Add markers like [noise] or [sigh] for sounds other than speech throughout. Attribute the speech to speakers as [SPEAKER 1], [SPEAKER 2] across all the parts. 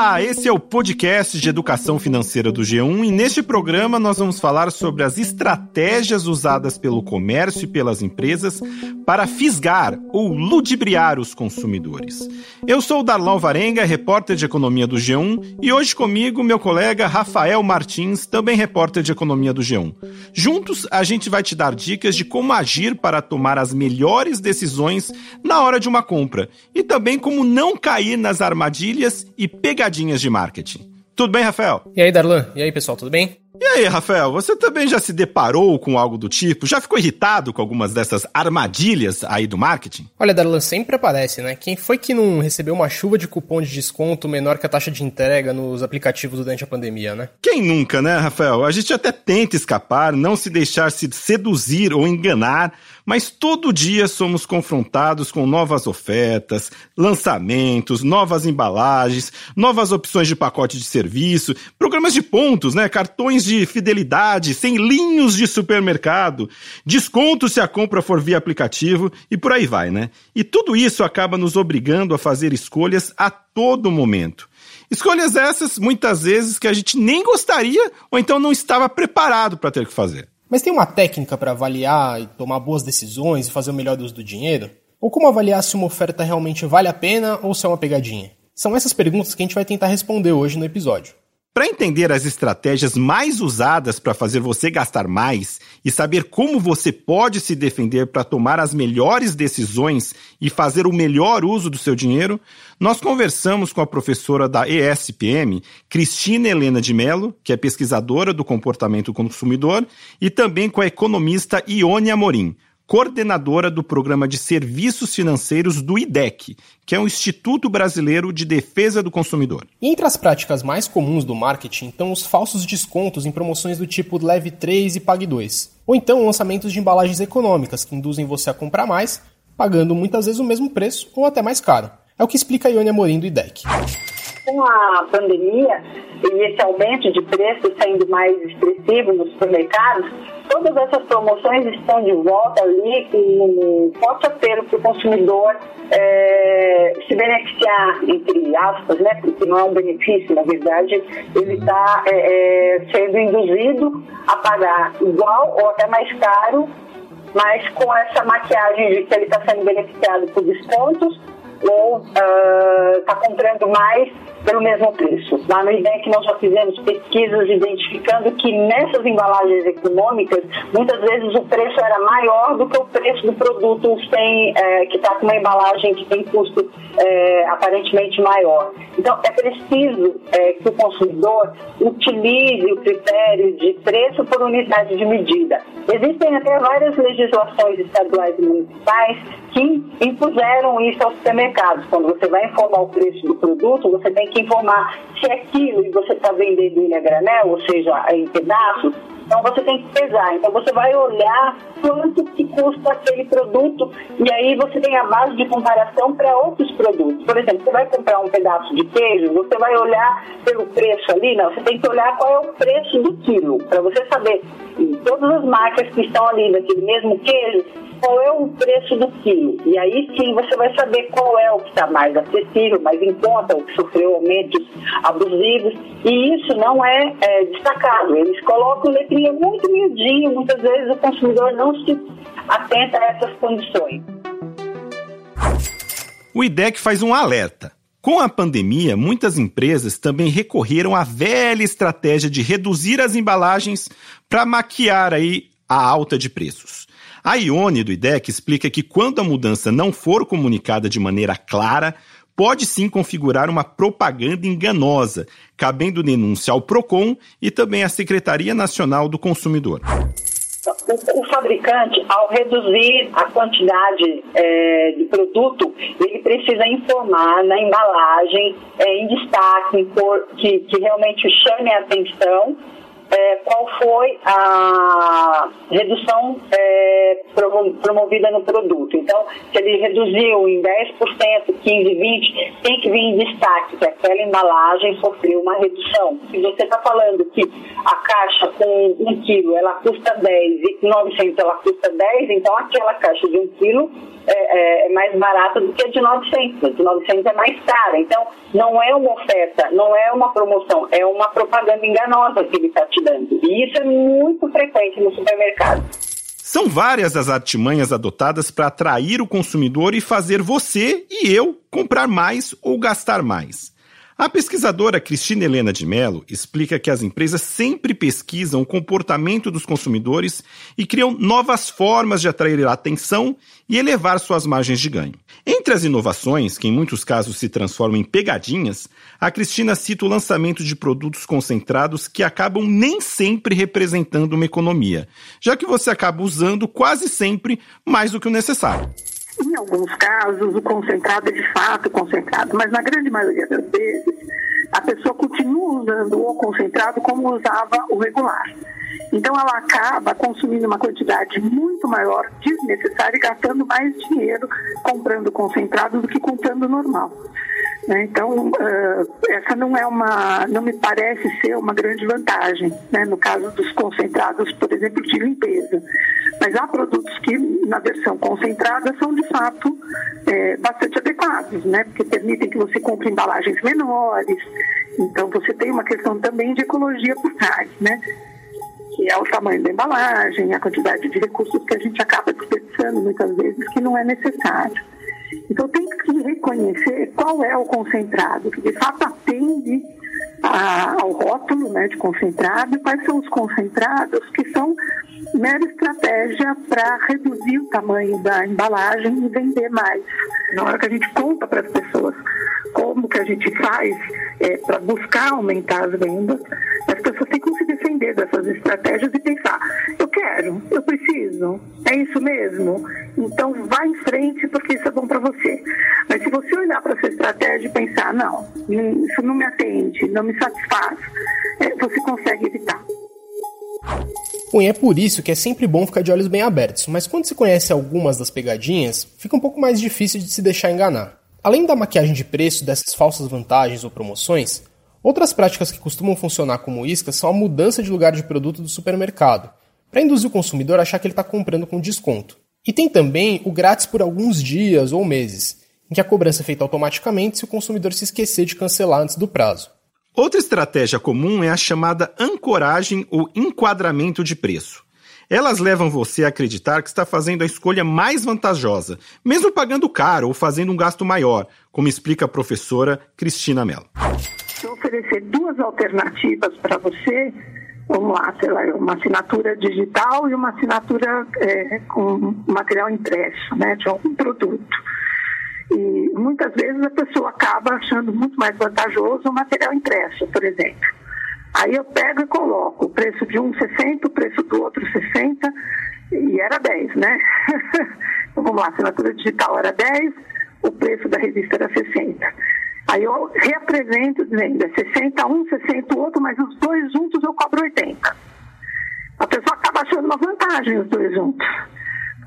[SPEAKER 1] Olá, esse é o podcast de educação financeira do G1 e neste programa nós vamos falar sobre as estratégias usadas pelo comércio e pelas empresas para fisgar ou ludibriar os consumidores. Eu sou o Darlão Varenga, repórter de economia do G1 e hoje comigo meu colega Rafael Martins, também repórter de economia do G1. Juntos a gente vai te dar dicas de como agir para tomar as melhores decisões na hora de uma compra e também como não cair nas armadilhas e pegadinhas de marketing. Tudo bem, Rafael?
[SPEAKER 2] E aí, Darlan? E aí, pessoal, tudo bem?
[SPEAKER 1] E aí, Rafael, você também já se deparou com algo do tipo? Já ficou irritado com algumas dessas armadilhas aí do marketing?
[SPEAKER 2] Olha, Darlan, sempre aparece, né? Quem foi que não recebeu uma chuva de cupom de desconto menor que a taxa de entrega nos aplicativos durante a pandemia, né?
[SPEAKER 1] Quem nunca, né, Rafael? A gente até tenta escapar, não se deixar se seduzir ou enganar, mas todo dia somos confrontados com novas ofertas, lançamentos, novas embalagens, novas opções de pacote de serviço, programas de pontos, né? Cartões de fidelidade, linhos de supermercado, desconto se a compra for via aplicativo e por aí vai, né? E tudo isso acaba nos obrigando a fazer escolhas a todo momento. Escolhas essas, muitas vezes, que a gente nem gostaria ou então não estava preparado para ter que fazer.
[SPEAKER 2] Mas tem uma técnica para avaliar e tomar boas decisões e fazer o melhor uso do dinheiro? Ou como avaliar se uma oferta realmente vale a pena ou se é uma pegadinha? São essas perguntas que a gente vai tentar responder hoje no episódio.
[SPEAKER 1] Para entender as estratégias mais usadas para fazer você gastar mais e saber como você pode se defender para tomar as melhores decisões e fazer o melhor uso do seu dinheiro, nós conversamos com a professora da ESPM, Cristina Helena de Mello, que é pesquisadora do comportamento consumidor, e também com a economista Ione Amorim, coordenadora do Programa de Serviços Financeiros do IDEC, que é o Instituto Brasileiro de Defesa do Consumidor.
[SPEAKER 2] E entre as práticas mais comuns do marketing estão os falsos descontos em promoções do tipo leve 3 e pague 2. Ou então lançamentos de embalagens econômicas que induzem você a comprar mais, pagando muitas vezes o mesmo preço ou até mais caro. É o que explica a Ione Amorim do IDEC
[SPEAKER 3] com a pandemia e esse aumento de preços sendo mais expressivo nos supermercados, todas essas promoções estão de volta ali um forte apelo para o consumidor é, se beneficiar, entre aspas, né, porque não é um benefício, na verdade, ele está é, é, sendo induzido a pagar igual ou até mais caro, mas com essa maquiagem de que ele está sendo beneficiado por descontos ou está uh, comprando mais pelo mesmo preço. Lá no IDEC nós já fizemos pesquisas identificando que nessas embalagens econômicas, muitas vezes o preço era maior do que o preço do produto sem, é, que está com uma embalagem que tem custo é, aparentemente maior. Então é preciso é, que o consumidor utilize o critério de preço por unidade de medida. Existem até várias legislações estaduais e municipais que impuseram isso aos supermercados. Quando você vai informar o preço do produto, você tem que informar se é quilo e você está vendendo ele a granel, ou seja, em pedaços, então você tem que pesar. Então você vai olhar quanto que custa aquele produto e aí você tem a base de comparação para outros produtos. Por exemplo, você vai comprar um pedaço de queijo, você vai olhar pelo preço ali, não, você tem que olhar qual é o preço do quilo, para você saber em todas as marcas que estão ali daquele mesmo queijo, qual é o preço do quilo. E aí sim você vai saber qual é o que está mais acessível, mais em conta, o que sofreu aumentos abusivos. E isso não é, é destacado. Eles colocam letrinha muito miudinho, muitas vezes o consumidor não se atenta a essas condições.
[SPEAKER 1] O IDEC faz um alerta. Com a pandemia, muitas empresas também recorreram à velha estratégia de reduzir as embalagens para maquiar aí a alta de preços. A Ione do IDEC explica que quando a mudança não for comunicada de maneira clara, pode sim configurar uma propaganda enganosa, cabendo denúncia ao PROCON e também à Secretaria Nacional do Consumidor.
[SPEAKER 3] O, fabricante, ao reduzir a quantidade é, de produto, ele precisa informar na embalagem, é, em destaque, em cor, que, que realmente chame a atenção é, qual foi a redução é, promovida no produto. Então, se ele reduziu em 10%, 15%, 20%, tem que vir em destaque que aquela embalagem sofreu uma redução. Se você está falando que a caixa com 1 quilo ela custa 10 e com 900 ela custa 10, então aquela caixa de 1 quilo é, é, é, mais barata do que a de 900. A de 900 é mais cara. Então, não é uma oferta, não é uma promoção, é uma propaganda enganosa que ele está te dando. E isso é muito frequente no supermercado.
[SPEAKER 1] São várias as artimanhas adotadas para atrair o consumidor e fazer você e eu comprar mais ou gastar mais. A pesquisadora Cristina Helena de Mello explica que as empresas sempre pesquisam o comportamento dos consumidores e criam novas formas de atrair a atenção e elevar suas margens de ganho. Entre as inovações, que em muitos casos se transformam em pegadinhas, a Cristina cita o lançamento de produtos concentrados que acabam nem sempre representando uma economia, já que você acaba usando quase sempre mais do que o necessário.
[SPEAKER 4] Em alguns casos, o concentrado é de fato concentrado, mas na grande maioria das vezes, a pessoa continua usando o concentrado como usava o regular. Então, ela acaba consumindo uma quantidade muito maior desnecessária e gastando mais dinheiro comprando concentrado do que comprando normal. Né? Então, uh, essa não é uma, não me parece ser uma grande vantagem, né? no caso dos concentrados, por exemplo, de limpeza. Mas há produtos que, na versão concentrada, são de fato é, bastante adequados, né? porque permitem que você compre embalagens menores. Então, você tem uma questão também de ecologia por trás, né? que é o tamanho da embalagem, a quantidade de recursos que a gente acaba desperdiçando muitas vezes que não é necessário. Então tem que reconhecer qual é o concentrado, que de fato atende a, ao rótulo né, de concentrado, e quais são os concentrados que são mera estratégia para reduzir o tamanho da embalagem e vender mais. Na hora que a gente conta para as pessoas como que a gente faz é, para buscar aumentar as vendas, as pessoas têm que se defender dessas estratégias e pensar, quero, eu preciso, é isso mesmo? Então vá em frente porque isso é bom para você. Mas se você olhar para essa estratégia e pensar, não, isso não me atende, não me satisfaz, é, você consegue evitar.
[SPEAKER 2] Bom, e é por isso que é sempre bom ficar de olhos bem abertos, mas quando se conhece algumas das pegadinhas, fica um pouco mais difícil de se deixar enganar. Além da maquiagem de preço dessas falsas vantagens ou promoções, outras práticas que costumam funcionar como iscas são a mudança de lugar de produto do supermercado, para induzir o consumidor a achar que ele está comprando com desconto. E tem também o grátis por alguns dias ou meses, em que a cobrança é feita automaticamente se o consumidor se esquecer de cancelar antes do prazo.
[SPEAKER 1] Outra estratégia comum é a chamada ancoragem ou enquadramento de preço. Elas levam você a acreditar que está fazendo a escolha mais vantajosa, mesmo pagando caro ou fazendo um gasto maior, como explica a professora Cristina Mello.
[SPEAKER 4] Se eu oferecer duas alternativas para você, vamos lá, sei lá, uma assinatura digital e uma assinatura é, com material impresso, né, de algum produto. E muitas vezes a pessoa acaba achando muito mais vantajoso o material impresso, por exemplo. Aí eu pego e coloco o preço de um 60, o preço do outro 60, e era 10, né? [laughs] então vamos lá, a assinatura digital era 10, o preço da revista era 60. Aí eu reapresento dizendo, é 60 um, 60 o outro, mas os dois juntos eu cobro 80. A pessoa acaba achando uma vantagem os dois juntos.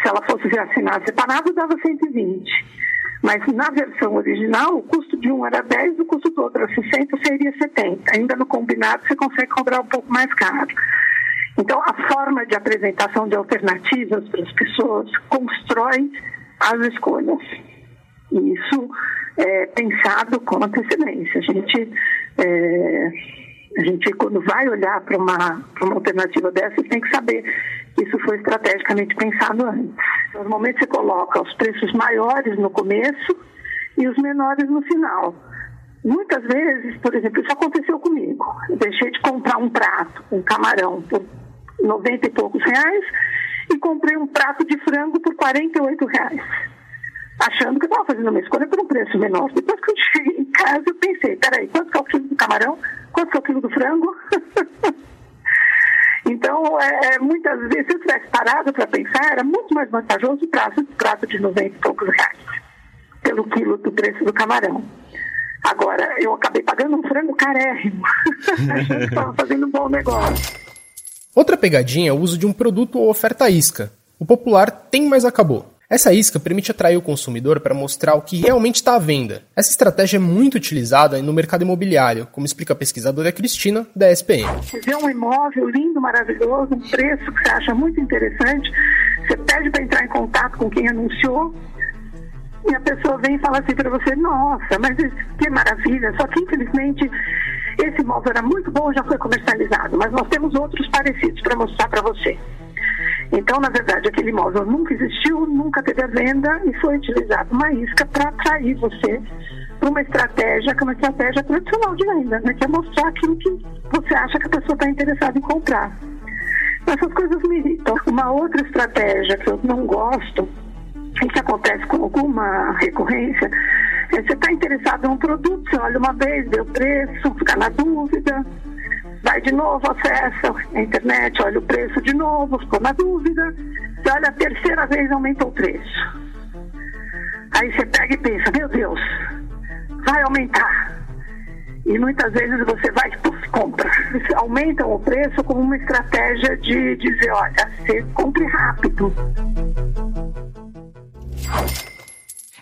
[SPEAKER 4] Se ela fosse assinar separado, dava 120. Mas na versão original, o custo de um era 10, o custo do outro era 60, seria 70. Ainda no combinado, você consegue cobrar um pouco mais caro. Então, a forma de apresentação de alternativas para as pessoas constrói as escolhas. E isso é pensado com antecedência. A gente, é, a gente quando vai olhar para uma, uma alternativa dessa, tem que saber isso foi estrategicamente pensado antes. Normalmente você coloca os preços maiores no começo e os menores no final. Muitas vezes, por exemplo, isso aconteceu comigo. Eu deixei de comprar um prato, um camarão, por 90 e poucos reais e comprei um prato de frango por 48 reais. Achando que estava fazendo uma escolha por um preço menor. Depois que eu cheguei em casa, eu pensei, peraí, quanto que é o quilo do camarão? Quanto que é o quilo do frango? [laughs] Então, é, é, muitas vezes, se eu tivesse parado para pensar, era muito mais vantajoso o prato, prato de 90 e poucos reais pelo quilo do preço do camarão. Agora, eu acabei pagando um frango carérrimo, [laughs] achando que estava fazendo um bom negócio.
[SPEAKER 2] Outra pegadinha é o uso de um produto ou oferta isca. O popular tem, mas acabou. Essa isca permite atrair o consumidor para mostrar o que realmente está à venda. Essa estratégia é muito utilizada no mercado imobiliário, como explica a pesquisadora Cristina, da SPM.
[SPEAKER 4] Você vê um imóvel lindo, maravilhoso, um preço que você acha muito interessante, você pede para entrar em contato com quem anunciou, e a pessoa vem e fala assim para você: Nossa, mas que maravilha, só que infelizmente esse imóvel era muito bom, já foi comercializado, mas nós temos outros parecidos para mostrar para você. Então, na verdade, aquele imóvel nunca existiu, nunca teve a venda e foi utilizado uma isca para atrair você para uma estratégia que é uma estratégia tradicional de venda, né? que é mostrar aquilo que você acha que a pessoa está interessada em comprar. Essas coisas me irritam. Uma outra estratégia que eu não gosto e que acontece com alguma recorrência é você está interessado em um produto, você olha uma vez, vê o preço, fica na dúvida, vai de novo, acessa a internet, olha o preço de novo, ficou na dúvida, você olha a terceira vez, aumenta o preço. Aí você pega e pensa, meu Deus, vai aumentar. E muitas vezes você vai e compra. Aumentam o preço como uma estratégia de dizer, olha, você compre rápido.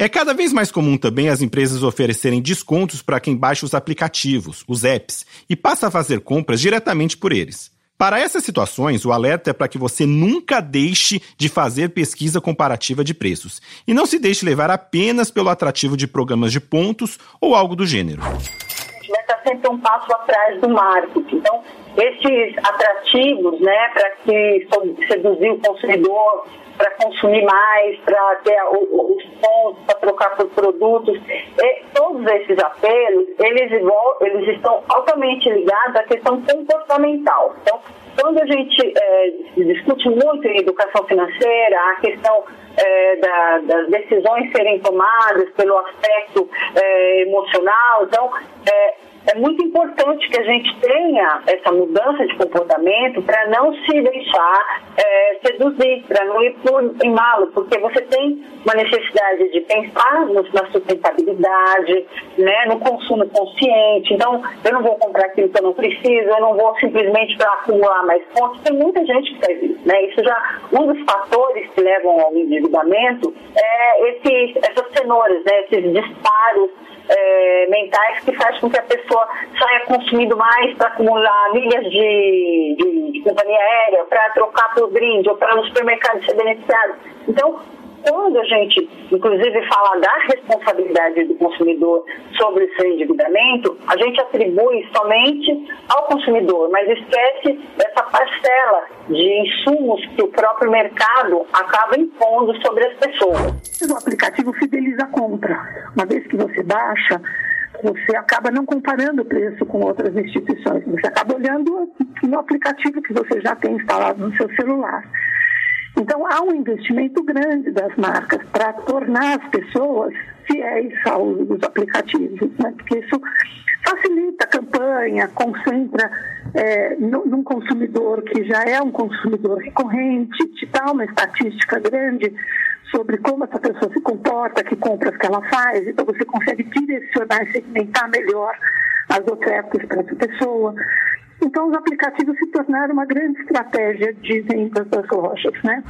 [SPEAKER 1] É cada vez mais comum também as empresas oferecerem descontos para quem baixa os aplicativos, os apps, e passa a fazer compras diretamente por eles. Para essas situações, o alerta é para que você nunca deixe de fazer pesquisa comparativa de preços e não se deixe levar apenas pelo atrativo de programas de pontos ou algo do gênero.
[SPEAKER 3] Vai estar sempre um passo atrás do marketing. Então, esses atrativos, né, para que seduzir o consumidor, para consumir mais, para ter os pontos, para trocar por produtos. E todos esses apelos, eles, eles estão altamente ligados à questão comportamental. Então, quando a gente é, discute muito em educação financeira, a questão é, da, das decisões serem tomadas pelo aspecto é, emocional, então, é muito importante que a gente tenha essa mudança de comportamento para não se deixar é, seduzir, para não ir por, em malo, porque você tem uma necessidade de pensar na sustentabilidade, né, no consumo consciente. Então, eu não vou comprar aquilo que eu não preciso, eu não vou simplesmente para acumular mais pontos. Tem muita gente que faz isso. Né? Isso já, um dos fatores que levam ao endividamento é esses, essas cenouras, né, esses disparos é, mentais que faz com que a pessoa saia consumindo mais para acumular milhas de, de, de companhia aérea, para trocar por brinde ou para no supermercado ser beneficiado. Então, quando a gente, inclusive, fala da responsabilidade do consumidor sobre o seu endividamento, a gente atribui somente ao consumidor, mas esquece essa parcela de insumos que o próprio mercado acaba impondo sobre as pessoas.
[SPEAKER 4] O aplicativo fideliza a compra. Uma vez que você baixa, você acaba não comparando o preço com outras instituições. Você acaba olhando no aplicativo que você já tem instalado no seu celular. Então, há um investimento grande das marcas para tornar as pessoas fiéis ao uso dos aplicativos, né? porque isso facilita a campanha, concentra é, num consumidor que já é um consumidor recorrente, te dá uma estatística grande sobre como essa pessoa se comporta, que compras que ela faz, então você consegue direcionar e segmentar melhor as ofertas para essa pessoa. Então, os aplicativos se tornaram uma grande estratégia de vendas das lojas, né?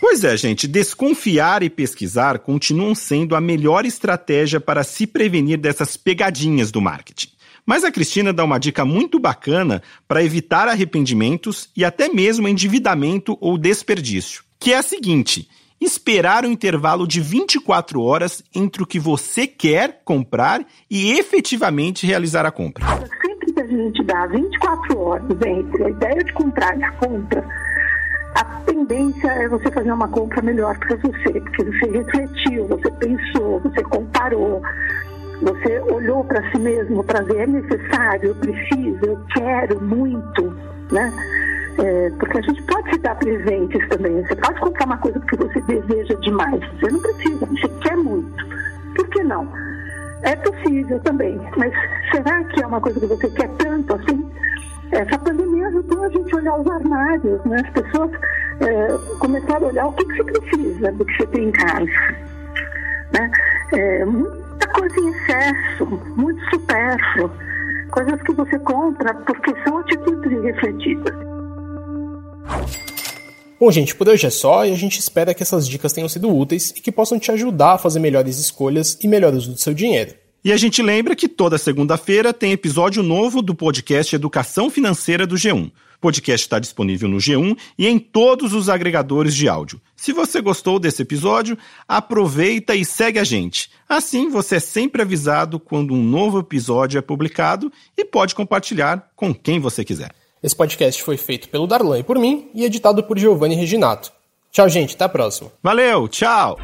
[SPEAKER 1] Pois é, gente, desconfiar e pesquisar continuam sendo a melhor estratégia para se prevenir dessas pegadinhas do marketing. Mas a Cristina dá uma dica muito bacana para evitar arrependimentos e até mesmo endividamento ou desperdício, que é a seguinte: esperar um intervalo de 24 horas entre o que você quer comprar e efetivamente realizar a compra
[SPEAKER 4] a gente dá 24 horas entre a ideia de comprar e a compra, a tendência é você fazer uma compra melhor para você, porque você refletiu, você pensou, você comparou, você olhou para si mesmo para ver é necessário, eu preciso, eu quero muito, né? É, porque a gente pode se dar presentes também. Você pode comprar uma coisa porque você deseja demais. Você não precisa, você quer muito. É possível também, mas será que é uma coisa que você quer tanto assim? Essa pandemia ajudou a gente a olhar os armários, né? As pessoas é, começaram a olhar o que, que você precisa do que você tem em casa. Né? É, muita coisa em excesso, muito supérfluo, coisas que você compra porque são atitudes irrefletidas.
[SPEAKER 2] Bom, gente, por hoje é só e a gente espera que essas dicas tenham sido úteis e que possam te ajudar a fazer melhores escolhas e melhor uso do seu dinheiro.
[SPEAKER 1] E a gente lembra que toda segunda-feira tem episódio novo do podcast Educação Financeira do G1. O podcast está disponível no G1 e em todos os agregadores de áudio. Se você gostou desse episódio, aproveita e segue a gente. Assim você é sempre avisado quando um novo episódio é publicado e pode compartilhar com quem você quiser.
[SPEAKER 2] Esse podcast foi feito pelo Darlan e por mim e editado por Giovanni Reginato. Tchau, gente. Até a próxima.
[SPEAKER 1] Valeu, tchau!